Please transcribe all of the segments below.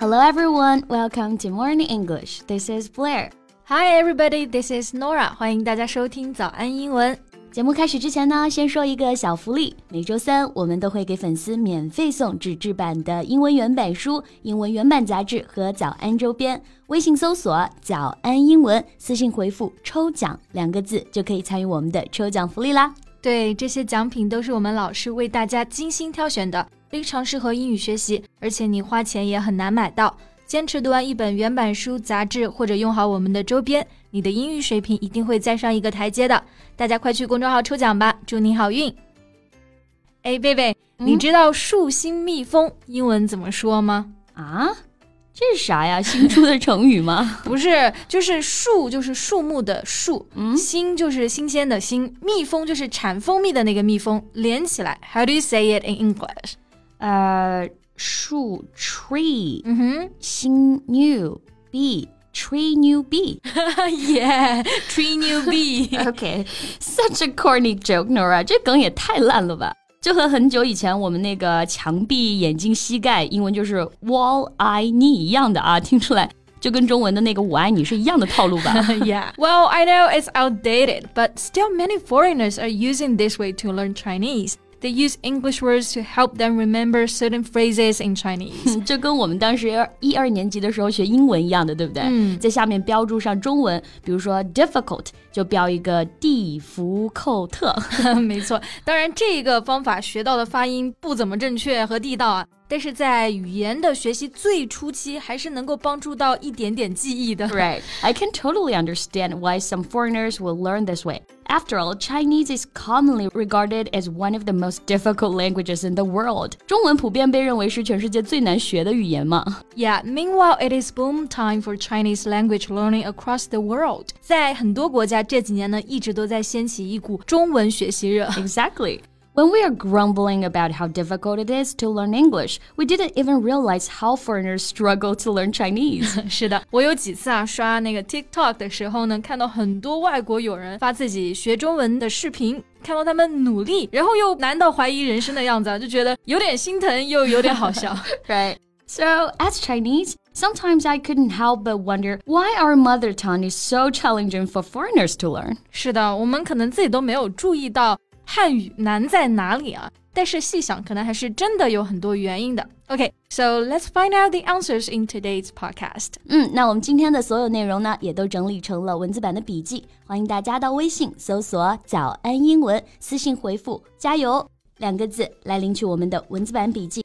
Hello everyone, welcome to Morning English. This is Blair. Hi everybody, this is Nora. 欢迎大家收听早安英文。节目开始之前呢，先说一个小福利。每周三我们都会给粉丝免费送纸质版的英文原版书、英文原版杂志和早安周边。微信搜索“早安英文”，私信回复“抽奖”两个字，就可以参与我们的抽奖福利啦。对，这些奖品都是我们老师为大家精心挑选的。非常适合英语学习，而且你花钱也很难买到。坚持读完一本原版书、杂志，或者用好我们的周边，你的英语水平一定会再上一个台阶的。大家快去公众号抽奖吧，祝你好运！哎，贝贝，你知道树心蜜蜂英文怎么说吗？啊，这是啥呀？新出的成语吗？不是，就是树就是树木的树，嗯，新就是新鲜的新，蜜蜂就是产蜂蜜的那个蜜蜂，连起来，How do you say it in English？呃，树 tree，嗯哼，新 new bee。Tree new bee. yeah, tree new bee. okay, such a corny joke, Nora. 这梗也太烂了吧！就和很久以前我们那个墙壁、眼睛、膝盖，英文就是 wall, eye, knee 一样的啊，听出来就跟中文的那个我爱你是一样的套路吧？Yeah. Well, I know it's outdated, but still many foreigners are using this way to learn Chinese. They use English words to help them remember certain phrases in Chinese。这跟我们当时一二年级的时候学英文一样的，对不对？嗯，在下面标注上中文，比如说 difficult 就标一个蒂福寇特。没错，当然这个方法学到的发音不怎么正确和地道啊。但是在语言的学习最初期，还是能够帮助到一点点记忆的。Right, I can totally understand why some foreigners will learn this way. After all, Chinese is commonly regarded as one of the most difficult languages in the world. 中文普遍被认为是全世界最难学的语言嘛。Yeah, meanwhile, it is boom time for Chinese language learning across the world. 在很多国家这几年呢，一直都在掀起一股中文学习热。Exactly. When we are grumbling about how difficult it is to learn English, we didn't even realize how foreigners struggle to learn Chinese. 是的，我有几次啊刷那个 TikTok 的时候呢，看到很多外国友人发自己学中文的视频，看到他们努力，然后又难到怀疑人生的样子，就觉得有点心疼又有点好笑。right. So, as Chinese, sometimes I couldn't help but wonder why our mother tongue is so challenging for foreigners to learn. 是的，我们可能自己都没有注意到 汉语难在哪里啊？但是细想，可能还是真的有很多原因的。Okay, so let's find out the answers in today's podcast. 嗯，那我们今天的所有内容呢，也都整理成了文字版的笔记，欢迎大家到微信搜索“早安英文”，私信回复“加油”两个字来领取我们的文字版笔记。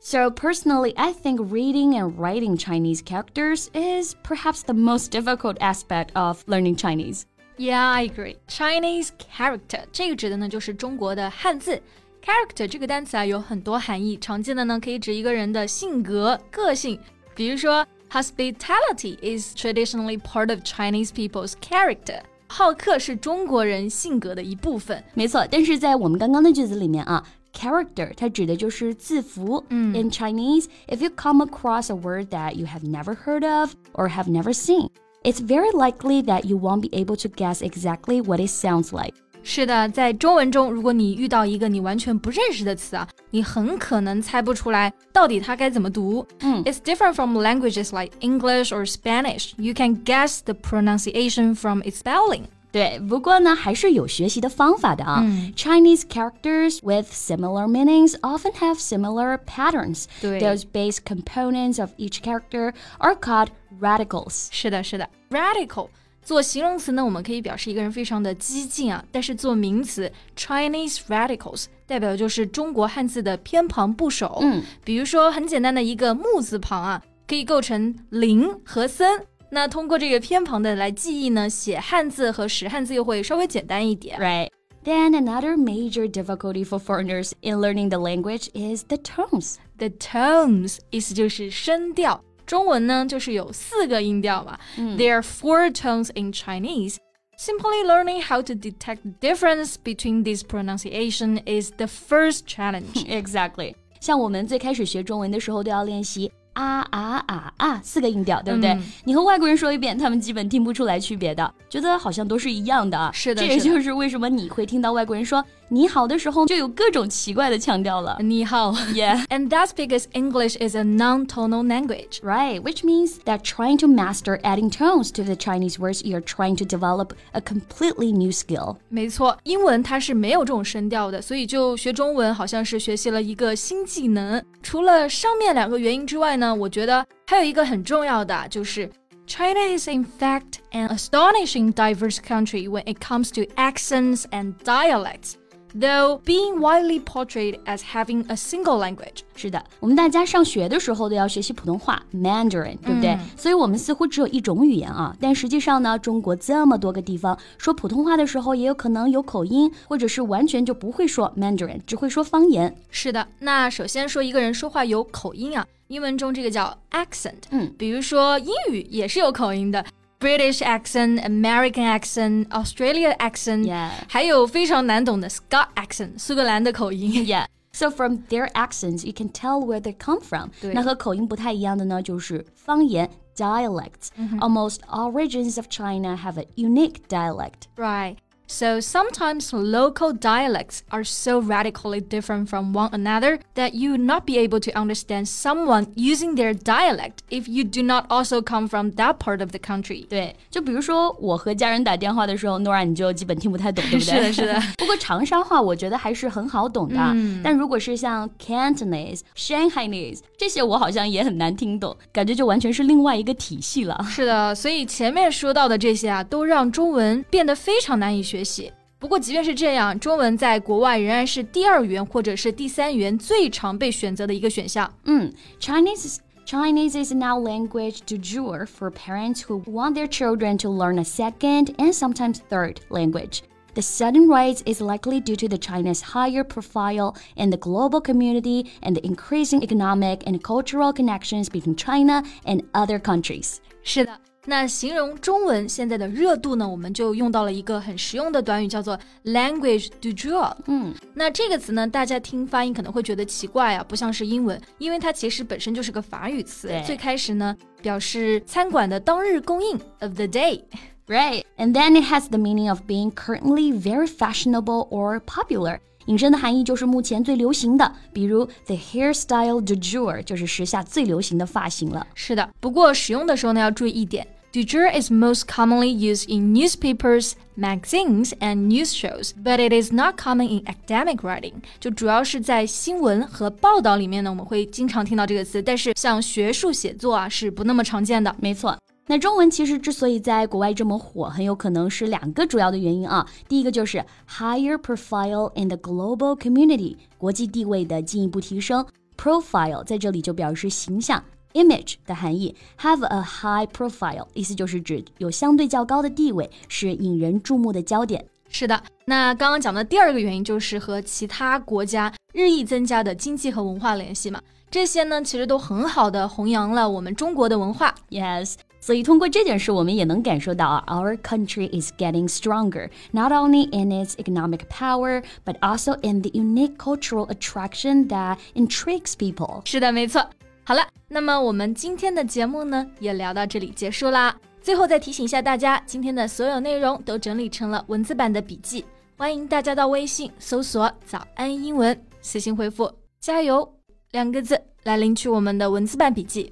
So personally, I think reading and writing Chinese characters is perhaps the most difficult aspect of learning Chinese. Yeah, I agree. Chinese character 这个指的呢就是中国的汉字。character 这个单词啊有很多含义，常见的呢可以指一个人的性格、个性。比如说，hospitality is traditionally part of Chinese people's character。好客是中国人性格的一部分。没错，但是在我们刚刚的句子里面啊。Character，它指的就是字符。嗯，In Chinese, if you come across a word that you have never heard of or have never seen, it's very likely that you won't be able to guess exactly what it sounds like. 是的，在中文中，如果你遇到一个你完全不认识的词啊，你很可能猜不出来到底它该怎么读。嗯，It's different from languages like English or Spanish. You can guess the pronunciation from its spelling. 对，不过呢，还是有学习的方法的啊。嗯、Chinese characters with similar meanings often have similar patterns. 对，Those base components of each character are called radicals. 是的，是的，radical。做形容词呢，我们可以表示一个人非常的激进啊，但是做名词，Chinese radicals 代表就是中国汉字的偏旁部首。嗯，比如说很简单的一个木字旁啊，可以构成林和森。那通过这个偏旁的来记忆呢，写汉字和识汉字又会稍微简单一点。 Right. Then another major difficulty for foreigners in learning the language is the tones. The tones 意思就是声调， 中文呢就是有四个音调嘛。There are four tones in Chinese. Simply learning how to detect the difference between this pronunciation is the first challenge. Exactly. 像我们最开始学中文的时候，都要练习 啊啊啊啊四个音调，对不对？嗯你和外国人说一遍，他们基本听不出来区别的，觉得好像都是一样的啊。是的这也就是为什么你会听到外国人说你好的时候就有各种奇怪的腔调了。你好 Yeah. And that's because English is a non-tonal language. Right, which means that trying to master adding tones to the Chinese words, you're trying to develop a completely new skill. 没错，英文它是没有这种声调的，所以就学中文好像是学习了一个新技能。除了上面两个原因之外呢，我觉得还有一个很重要的就是 China is in fact an astonishing diverse country when it comes to accents and dialects. Though being widely portrayed as having a single language，是的，我们大家上学的时候都要学习普通话 Mandarin，对不对？所以我们似乎只有一种语言啊。但实际上呢，中国这么多个地方说普通话的时候，也有可能有口音，或者是完全就不会说 Mandarin，只会说方言。是的，那首先说一个人说话有口音啊，英文中这个叫 accent。嗯，比如说英语也是有口音的。British accent, American accent, Australia accent，、 Yeah. 还有非常难懂的 Scot accent，苏格兰的口音。 Yeah. So from their accents, you can tell where they come from. 对那和口音不太一样的呢，就是方言 dialects. Almost all regions of China have a unique dialect. Right. So sometimes local dialects are so radically different from one another that you would not be able to understand someone using their dialect if you do not also come from that part of the country. 对，就比如说我和家人打电话的时候，Nora 你就基本听不太懂，对不对？是的是的。不过长沙话我觉得还是很好懂的，但如果是像 Cantonese、Shanghainese 这些，我好像也很难听懂，感觉就完全是另外一个体系了。是的，所以前面说到的这些啊，都让中文变得非常难以学 习。不过，即便是这样，中文在国外仍然是第二语言或者是第三语言最常被选择的一个选项。嗯，Chinese is Chinese is now language du jour for parents who want their children to learn a second and sometimes third language. The sudden rise is likely due to the China's higher profile in the global community and the increasing economic and cultural connections between China and other countries. 是的， 那形容中文现在的热度呢，我们就用到了一个很实用的短语，叫做 language du jour。嗯，那这个词呢，大家听发音可能会觉得奇怪啊，不像是英文，因为它其实本身就是个法语词。最开始呢，表示餐馆的当日供应 of the day。Right. And then it has the meaning of being currently very fashionable or popular. 引申的含义就是目前最流行的，比如 the hairstyle du jour 就是时下最流行的发型了。是的，不过使用的时候呢，要注意一点。Du jour is most commonly used in newspapers, magazines, and news shows, but it is not common in academic writing. 就主要是在新闻和报道里面呢，我们会经常听到这个词，但是像学术写作啊是不那么常见的。没错。那中文其实之所以在国外这么火，很有可能是两个主要的原因啊。第一个就是 higher profile in the global community，国际地位的进一步提升。profile 在这里就表示形象。image 的含义，have a high profile，意思就是指有相对较高的地位，是引人注目的焦点。是的，那刚刚讲的第二个原因就是和其他国家日益增加的经济和文化联系嘛。这些呢，其实都很好的弘扬了我们中国的文化。Yes，所以通过这件事，我们也能感受到啊，our country is getting stronger, not only in its economic power, but also in the unique cultural attraction that intrigues people. 是的，没错。好了，那么我们今天的节目呢，也聊到这里结束啦。最后再提醒一下大家，今天的所有内容都整理成了文字版的笔记，欢迎大家到微信搜索“早安英文”，私信回复“加油”两个字来领取我们的文字版笔记。